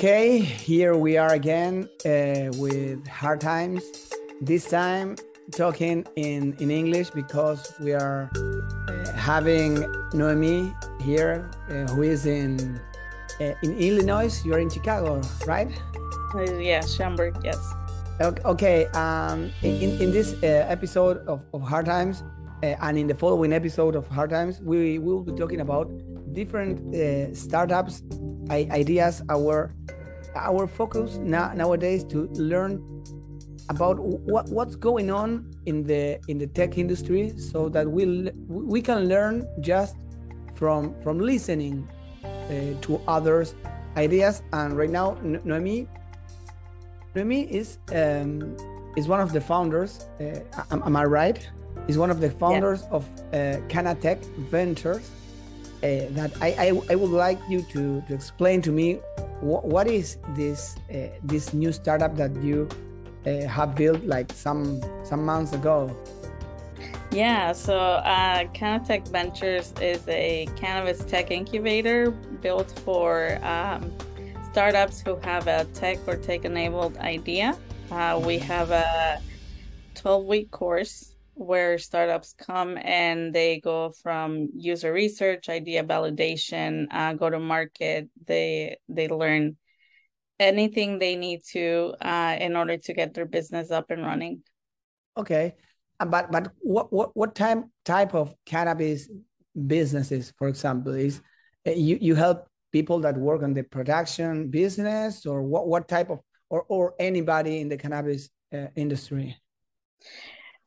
Okay, here we are again uh, with hard times. This time talking in, in English because we are uh, having Noemi here, uh, who is in uh, in Illinois. You're in Chicago, right? Uh, yes, Schaumburg, yes. Okay, um, in, in this uh, episode of, of Hard Times uh, and in the following episode of Hard Times, we will be talking about different uh, startups, ideas, our our focus now, nowadays to learn about what, what's going on in the in the tech industry so that we we can learn just from from listening uh, to others ideas. And right now Noemi Noemi is um, is one of the founders uh, am, am, I right? Is one of the founders yeah. of uh, Canatech Ventures uh, that I, I, I would like you to to explain to me what, what is this uh, this new startup that you uh, have built like some some months ago? Yeah, so uh, Canatech Ventures is a cannabis tech incubator built for um, startups who have a tech or tech enabled idea. Uh, we have a 12 week course where startups come and they go from user research, idea validation, uh, go to market. They they learn anything they need to uh, in order to get their business up and running. Okay, uh, but but what what what type type of cannabis businesses, for example, is uh, you you help people that work on the production business, or what what type of or or anybody in the cannabis uh, industry?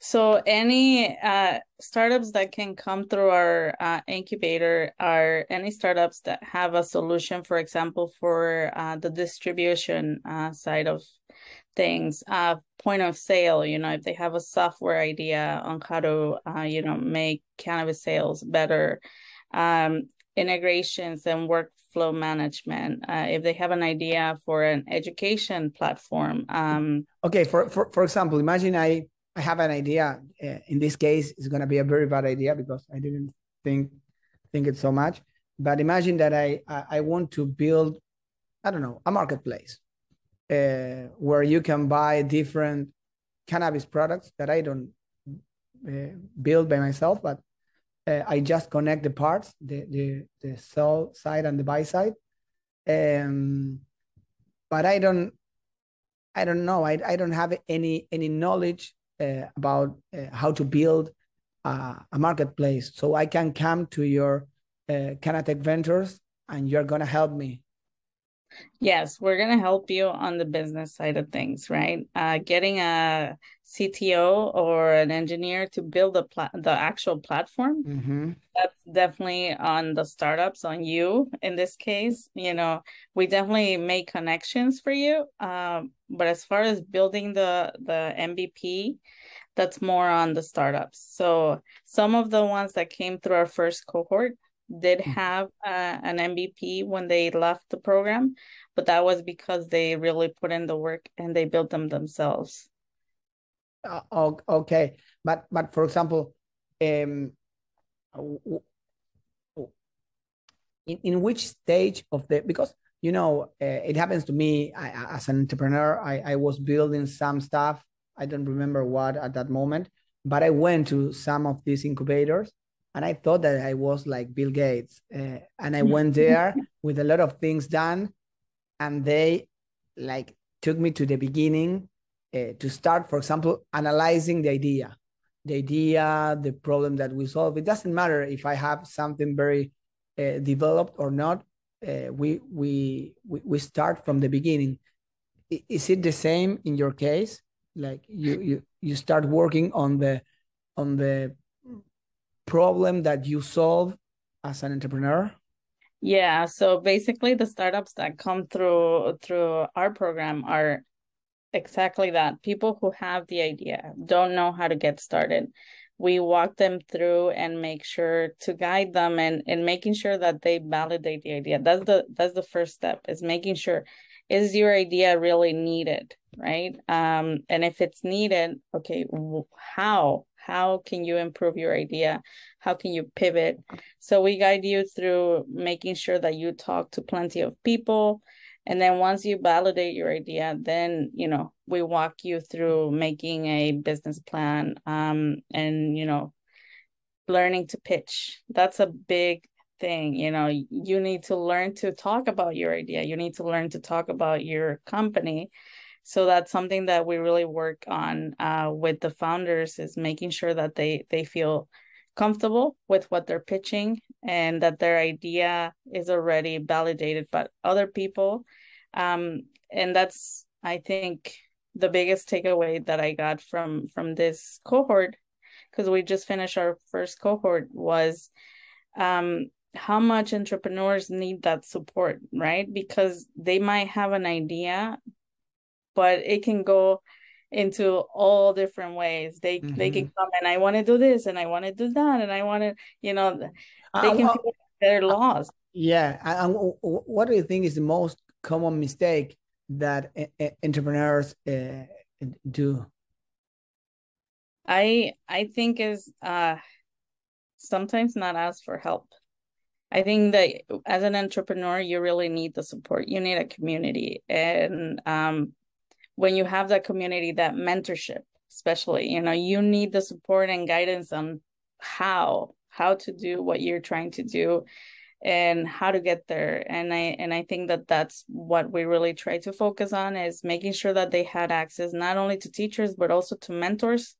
So any uh, startups that can come through our uh, incubator are any startups that have a solution, for example, for uh, the distribution uh, side of things, uh, point of sale. You know, if they have a software idea on how to, uh, you know, make cannabis sales better, um, integrations and workflow management. if they have an idea for an education platform. Um, okay, for for for example, imagine I I have an idea. Uh, in this case, it's going to be a very bad idea because I didn't think think it so much. But imagine that I I, I want to build, I don't know, a marketplace uh, where you can buy different cannabis products that I don't uh, build by myself, but uh, I just connect the parts, the the the sell side and the buy side. Um, but I don't I don't know. I, I don't have any any knowledge uh, about uh, how to build a, a, marketplace. So I can come to your uh, Canatech Ventures and you're going to help me. Yes, we're going to help you on the business side of things, right? Uh, getting a CTO or an engineer to build the pla- the actual platform. Mm-hmm. That's definitely on the startups, on you in this case. You know, we definitely make connections for you. Um, but as far as building the the MVP, that's more on the startups. So some of the ones that came through our first cohort did mm. have uh, an MVP when they left the program, but that was because they really put in the work and they built them themselves. Uh, okay, but but for example, um, in in which stage of the because you know uh, it happens to me I, as an entrepreneur I I was building some stuff I don't remember what at that moment, but I went to some of these incubators and I thought that I was like Bill Gates. Uh, and I went there with a lot of things done, and they like took me to the beginning uh, to start, for example, analyzing the idea, the idea, the problem that we solve. It doesn't matter if I have something very uh, developed or not. Uh, we, we we we start from the beginning. Is it the same in your case? Like you you you start working on the on the problem that you solve as an entrepreneur? Yeah, so basically the startups that come through through our program are exactly that. People who have the idea, don't know how to get started. We walk them through and make sure to guide them and, and making sure that they validate the idea. That's the that's the first step is making sure is your idea really needed, right? Um, and if it's needed, okay, how how can you improve your idea? How can you pivot? So we guide you through making sure that you talk to plenty of people. And then once you validate your idea then you know we walk you through making a business plan um and you know learning to pitch. That's a big thing you know. You need to learn to talk about your idea. You need to learn to talk about your company so that's something that we really work on uh, with the founders is making sure that they they feel comfortable with what they're pitching and that their idea is already validated by other people. Um, and that's i think the biggest takeaway that i got from from this cohort because we just finished our first cohort was um, how much entrepreneurs need that support right? Because they might have an idea but it can go into all different ways. They mm-hmm. they can mm-hmm. come and I want to do this and I want to do that and I want to, you know, they uh, can uh, feel they're lost. Yeah. And what do you think is the most common mistake that entrepreneurs uh, do? I I think is uh sometimes not ask for help. I think that as an entrepreneur, you really need the support. You need a community, and um, when you have that community, that mentorship, especially, you know, you need the support and guidance on how how to do what you're trying to do and how to get there. And i and i think that that's what we really try to focus on is making sure that they had access not only to teachers but also to mentors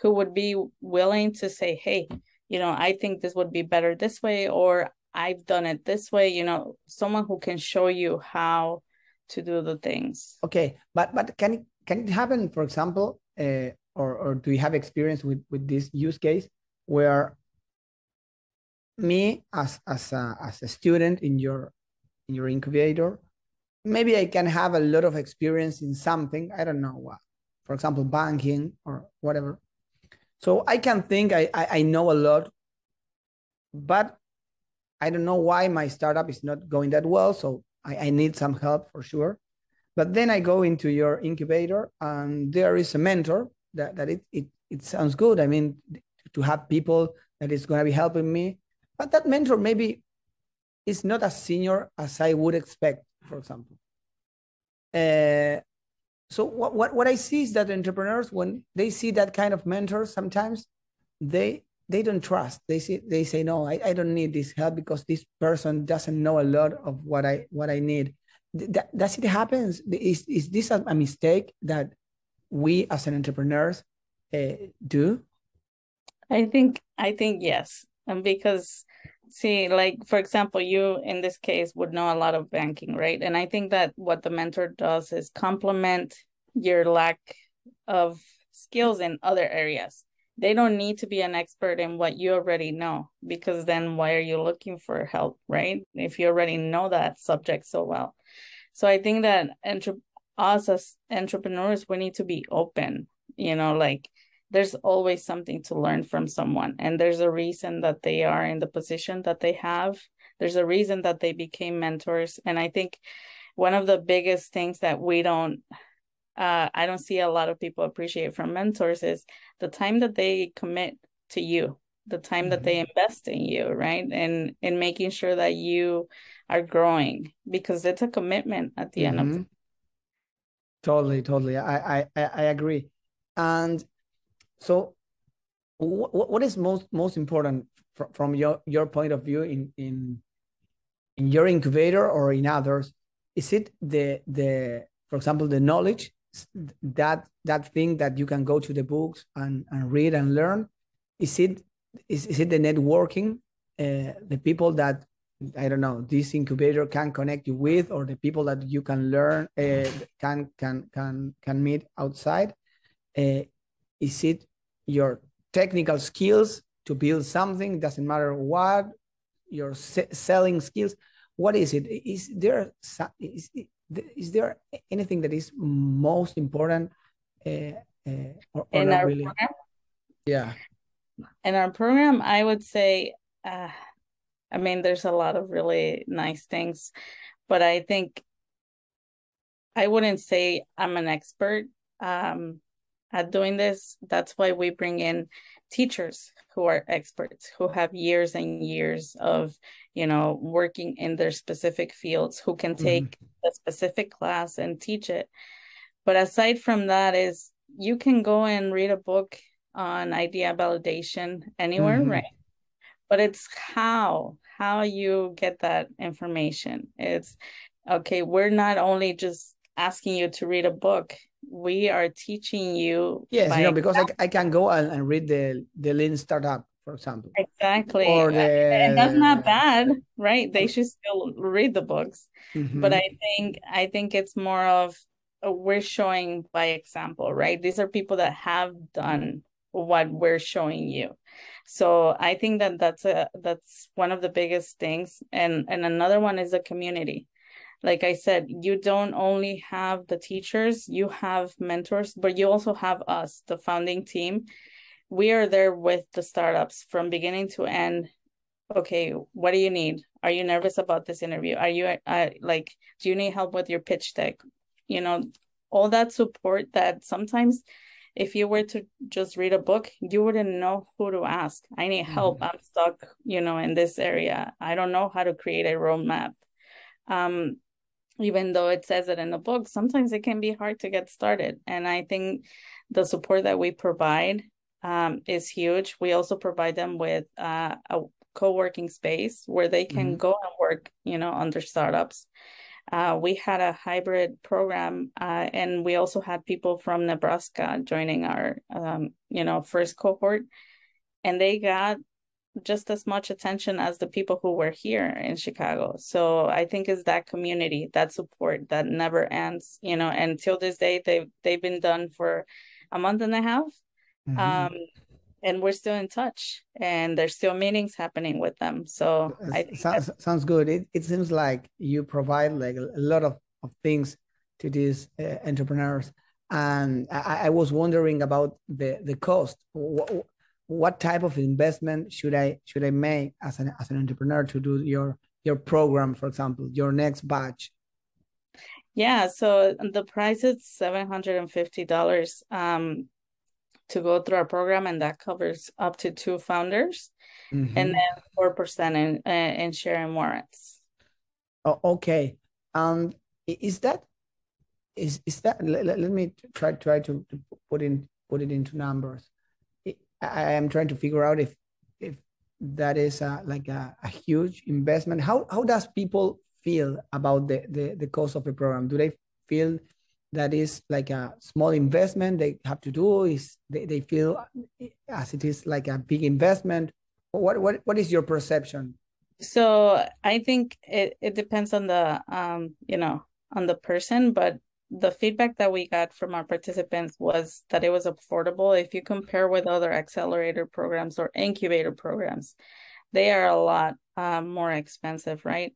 who would be willing to say hey you know i think this would be better this way or i've done it this way. You know someone who can show you how to do the things. Okay, but but can it can it happen, for example, uh, or or do you have experience with with this use case where me as as a, as a student in your in your incubator, maybe I can have a lot of experience in something I don't know what, for example, banking or whatever. So I can think I, I, I know a lot, but I don't know why my startup is not going that well. So I, I need some help for sure. But then I go into your incubator and there is a mentor that, that it, it, it sounds good. I mean, to have people that is going to be helping me. But that mentor maybe is not as senior as I would expect, for example. Uh, so what, what, what I see is that entrepreneurs, when they see that kind of mentor, sometimes they they don't trust. They say they say no, I, I don't need this help because this person doesn't know a lot of what I what I need. That, does it happens? Is is this a, a mistake that we as an entrepreneurs uh, do? I think I think yes, and because see, like for example, you in this case would know a lot of banking, right? And I think that what the mentor does is complement your lack of skills in other areas they don't need to be an expert in what you already know because then why are you looking for help right? If you already know that subject so well. So i think that entre- us as entrepreneurs we need to be open you know like there's always something to learn from someone and there's a reason that they are in the position that they have. There's a reason that they became mentors and i think one of the biggest things that we don't uh, I don't see a lot of people appreciate from mentors is the time that they commit to you, the time mm-hmm. that they mm-hmm. invest in you, right? And in making sure that you are growing because it's a commitment at the mm-hmm. end of mm-hmm. Totally, totally. I, I, I agree. And so what, what is most most important from, from your, your point of view in, in in your incubator or in others? Is it the the for example the knowledge that that thing that you can go to the books and, and read and learn is it is, is it the networking uh, the people that i don't know this incubator can connect you with or the people that you can learn uh, can can can can meet outside? Uh, is it your technical skills to build something doesn't matter what your selling skills what is it? Is there is, is there anything that is most important uh, uh, or, or in our really? program? Yeah. In our program, I would say, uh, I mean, there's a lot of really nice things, but I think I wouldn't say I'm an expert um, at doing this. That's why we bring in teachers who are experts who have years and years of you know working in their specific fields who can mm-hmm. take mm-hmm. a specific class and teach it but aside from that is you can go and read a book on idea validation anywhere mm-hmm. right but it's how how you get that information it's okay we're not only just asking you to read a book. We are teaching you yes you know because I, I can go and, and read the the lean startup for example. Exactly. Or the... and that's not bad right? They should still read the books. Mm-hmm. but i think i think it's more of we're showing by example right? These are people that have done what we're showing you. So i think that that's a that's one of the biggest things. And and another one is the community like I said, you don't only have the teachers, you have mentors, but you also have us, the founding team. We are there with the startups from beginning to end. Okay, what do you need? Are you nervous about this interview? Are you uh, like, do you need help with your pitch deck? You know, all that support that sometimes if you were to just read a book, you wouldn't know who to ask. I need help. Mm-hmm. I'm stuck, you know, in this area. I don't know how to create a roadmap. Um, even though it says it in the book, sometimes it can be hard to get started. And I think the support that we provide um, is huge. We also provide them with uh, a co-working space where they can mm-hmm. go and work, you know, under startups. Uh, we had a hybrid program, uh, and we also had people from Nebraska joining our, um, you know, first cohort, and they got just as much attention as the people who were here in Chicago. So I think it's that community, that support that never ends, you know, and till this day they they've been done for a month and a half. Mm-hmm. Um and we're still in touch and there's still meetings happening with them. So I sounds, sounds good. It, it seems like you provide like a lot of, of things to these uh, entrepreneurs. And I, I was wondering about the, the cost. What, what type of investment should I should I make as an as an entrepreneur to do your your program, for example, your next batch? Yeah, so the price is seven hundred and fifty dollars um, to go through our program, and that covers up to two founders, mm-hmm. and then four percent in in sharing warrants. Oh, okay. Um, is that is is that? Let, let me try try to, to put in put it into numbers. I am trying to figure out if if that is a, like a, a, huge investment. How how does people feel about the, the the cost of the program? Do they feel that is like a small investment they have to do? Is they, they feel as it is like a big investment? What what what is your perception? So I think it, it depends on the um you know on the person, but the feedback that we got from our participants was that it was affordable. If you compare with other accelerator programs or incubator programs they are a lot uh, more expensive right?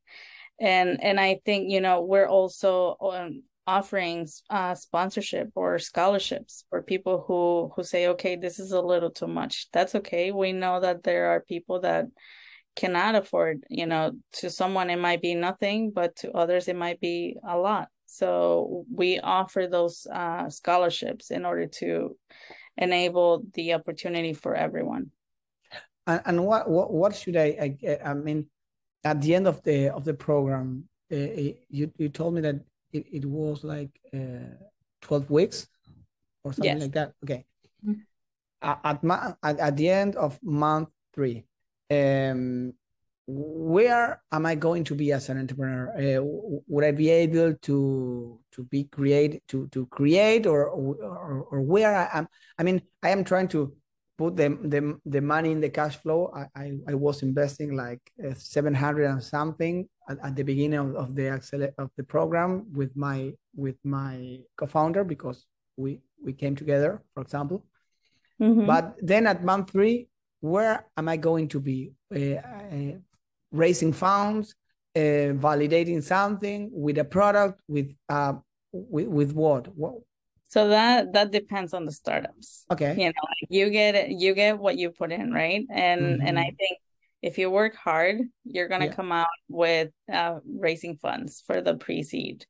And and i think you know we're also um, offering uh, sponsorship or scholarships for people who who say okay this is a little too much. That's okay. We know that there are people that cannot afford you know to someone it might be nothing but to others it might be a lot so we offer those uh, scholarships in order to enable the opportunity for everyone. And, and what, what what should I, I, I mean at the end of the of the program uh, you you told me that it, it was like uh, 12 weeks or something yes. like that okay mm-hmm. at, at, at the end of month 3 um where am I going to be as an entrepreneur? Uh, would I be able to to be create to to create or or, or where I am? I mean, I am trying to put the the, the money in the cash flow. I I, I was investing like uh, seven hundred and something at, at, the beginning of, of the of the program with my with my co-founder because we we came together, for example. Mm-hmm. But then at month three, where am I going to be? Uh, uh raising funds, uh, validating something with a product, with uh, with, with what? what? So that that depends on the startups. Okay. You know, like you get you get what you put in, right? And mm-hmm. and I think if you work hard, you're gonna yeah. come out with uh, raising funds for the pre-seed.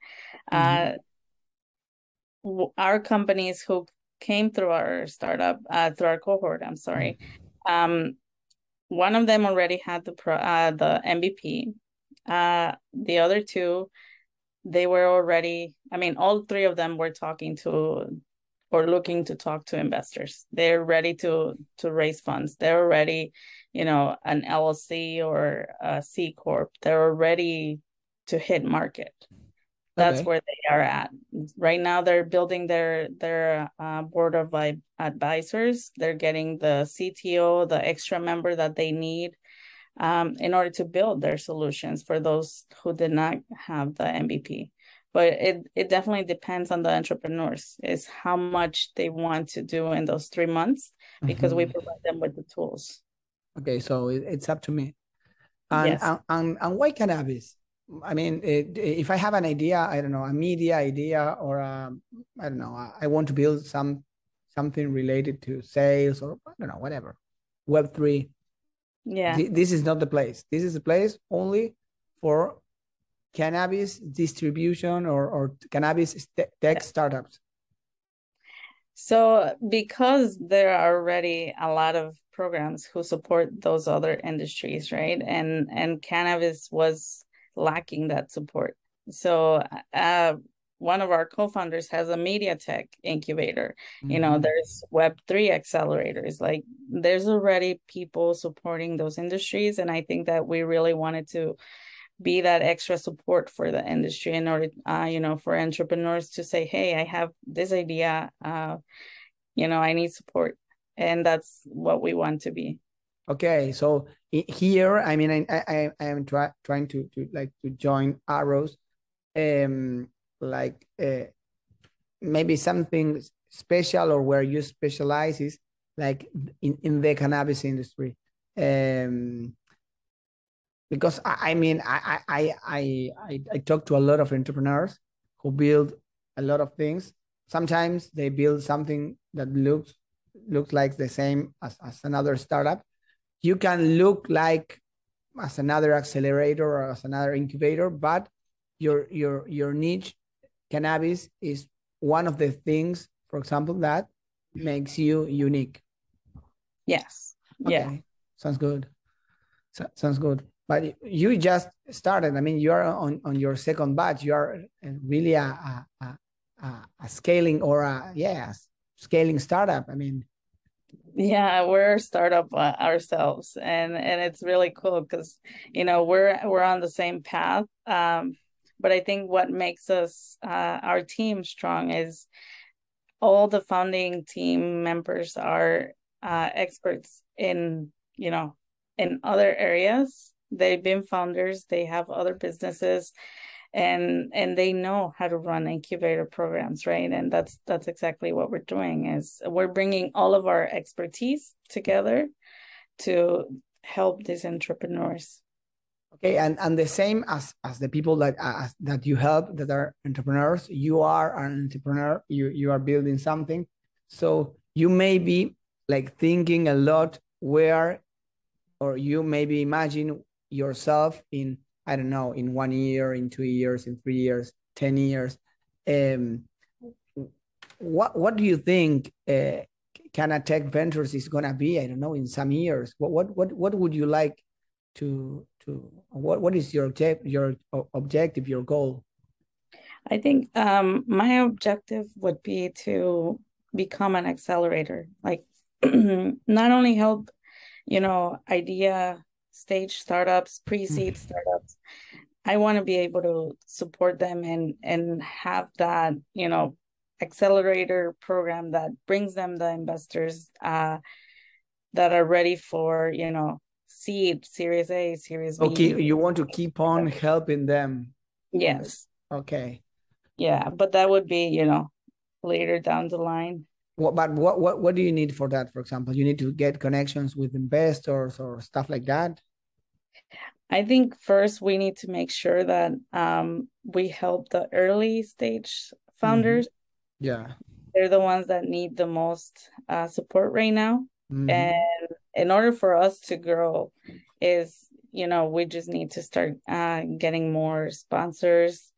Mm-hmm. Uh, our companies who came through our startup, uh, through our cohort. I'm sorry. Mm-hmm. Um, one of them already had the pro, uh, the MVP. Uh, the other two, they were already. I mean, all three of them were talking to or looking to talk to investors. They're ready to to raise funds. They're already, you know, an LLC or a C corp. They're ready to hit market. That's okay. where they are at right now. They're building their their uh, board of advisors. They're getting the CTO, the extra member that they need um, in order to build their solutions for those who did not have the MVP but it it definitely depends on the entrepreneurs is how much they want to do in those three months because mm-hmm. we provide them with the tools okay so it's up to me and yes. and, and, and why cannabis i mean it, if i have an idea i don't know a media idea or a, i don't know i want to build some something related to sales or i don't know whatever. Web3 yeah. This is not the place. This is the place only for cannabis distribution or, or cannabis tech startups? So, because there are already a lot of programs who support those other industries, right? And and cannabis was lacking that support. So, uh, one of our co-founders has a media tech incubator. Mm-hmm. You know, mm-hmm. there's Web three accelerators. Like, there's already people supporting those industries, and I think that we really wanted to be that extra support for the industry in order uh, you know for entrepreneurs to say hey i have this idea uh, you know i need support and that's what we want to be okay so here i mean i i, I am try, trying to to like to join arrows um like uh, maybe something special or where you specialize is like in, in the cannabis industry um because I, I mean I, I I I I talk to a lot of entrepreneurs who build a lot of things. Sometimes they build something that looks looks like the same as, as another startup. You can look like as another accelerator or as another incubator, but your your your niche cannabis is one of the things, for example, that makes you unique. Yes. Okay. Yeah. Sounds good. So, sounds good but you just started i mean you are on, on your second batch you are really a, a, a, a scaling or a yeah scaling startup i mean yeah we're a startup uh, ourselves and and it's really cool because you know we're we're on the same path um but i think what makes us uh, our team strong is all the founding team members are uh, experts in you know in other areas. They've been founders. They have other businesses and and they know how to run incubator programs right? And that's that's exactly what we're doing is we're bringing all of our expertise together to help these entrepreneurs. Okay and and the same as as the people that that you help that are entrepreneurs you are an entrepreneur you you are building something. So you may be like thinking a lot where or you maybe imagine yourself in I don't know in one year, in two years, in three years, ten years. Um, what what do you think uh, Tech Ventures is gonna be? I don't know in some years. What what what what would you like to to what what is your your objective your goal? I think um, my objective would be to become an accelerator, like not only help you know idea stage startups, pre-seed mm-hmm. startups. I want to be able to support them and and have that, you know, accelerator program that brings them the investors uh, that are ready for, you know, seed, series A, series B. Okay, you want to keep on helping them. Yes. Okay. Yeah, but that would be, you know, later down the line. What, but what, what what do you need for that? For example, you need to get connections with investors or stuff like that. I think first we need to make sure that um, we help the early stage founders. Mm-hmm. Yeah, they're the ones that need the most uh, support right now. Mm-hmm. And in order for us to grow, is you know we just need to start uh, getting more sponsors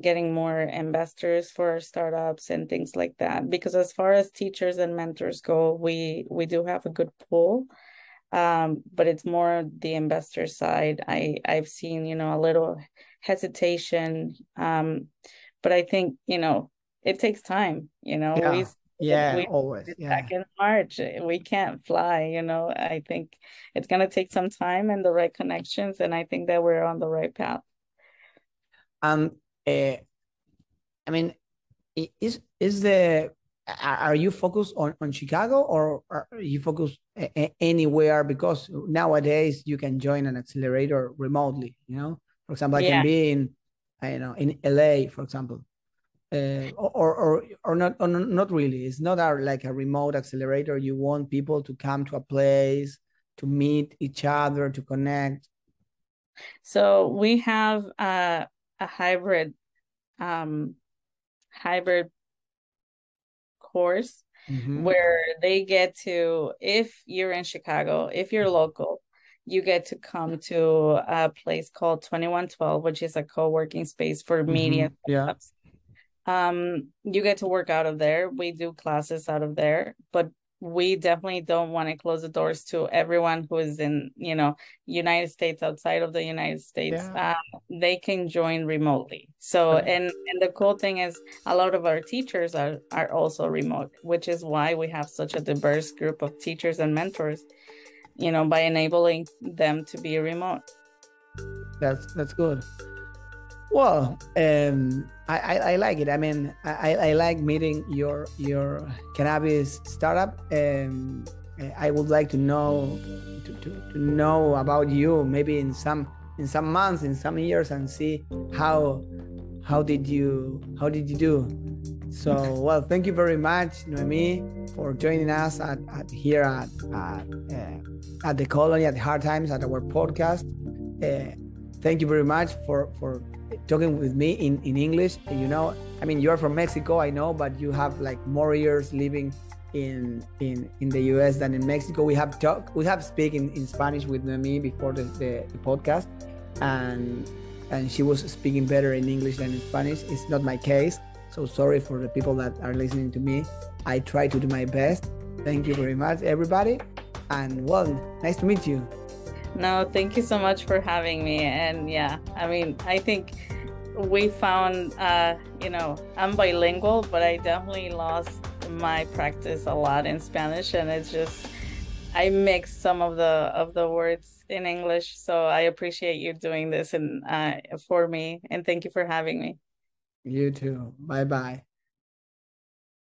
getting more investors for our startups and things like that because as far as teachers and mentors go we we do have a good pool um, but it's more the investor side i i've seen you know a little hesitation um, but i think you know it takes time you know yeah. we yeah we, always yeah. back in march we can't fly you know i think it's going to take some time and the right connections and i think that we're on the right path um uh, i mean is is the are you focused on on chicago or are you focused anywhere? Because nowadays you can join an accelerator remotely you know? For example i yeah. can be in i know in la for example. Uh, or or or not or not really. It's not our like a remote accelerator. You want people to come to a place to meet each other to connect. So we have a, a hybrid um hybrid course mm-hmm. where they get to if you're in chicago if you're local you get to come to a place called 2112 which is a co-working space for mm-hmm. media yeah um you get to work out of there we do classes out of there but we definitely don't want to close the doors to everyone who is in you know united states outside of the united states yeah. uh, they can join remotely so okay. and and the cool thing is a lot of our teachers are are also remote which is why we have such a diverse group of teachers and mentors you know by enabling them to be remote that's that's good well, um, I, I, I, like it. I mean, I, I like meeting your your cannabis startup. Um, I would like to know to, to, to know about you maybe in some in some months, in some years, and see how how did you how did you do. So well, thank you very much, Noemi, for joining us at, at here at at, uh, at the colony at hard times at our podcast. Uh, thank you very much for for talking with me in, in English. You know, I mean, you're from Mexico, I know, but you have like more years living in in in the US than in Mexico. We have talk we have speak in, in Spanish with me before the, the, the, podcast and and she was speaking better in English than in Spanish. It's not my case. So sorry for the people that are listening to me. I try to do my best. Thank you very much, everybody. And well, nice to meet you. No, thank you so much for having me. And yeah, I mean, I think we found, uh, you know, I'm bilingual, but I definitely lost my practice a lot in Spanish, and it's just I mix some of the of the words in English. So I appreciate you doing this and uh, for me, and thank you for having me. You too. Bye bye.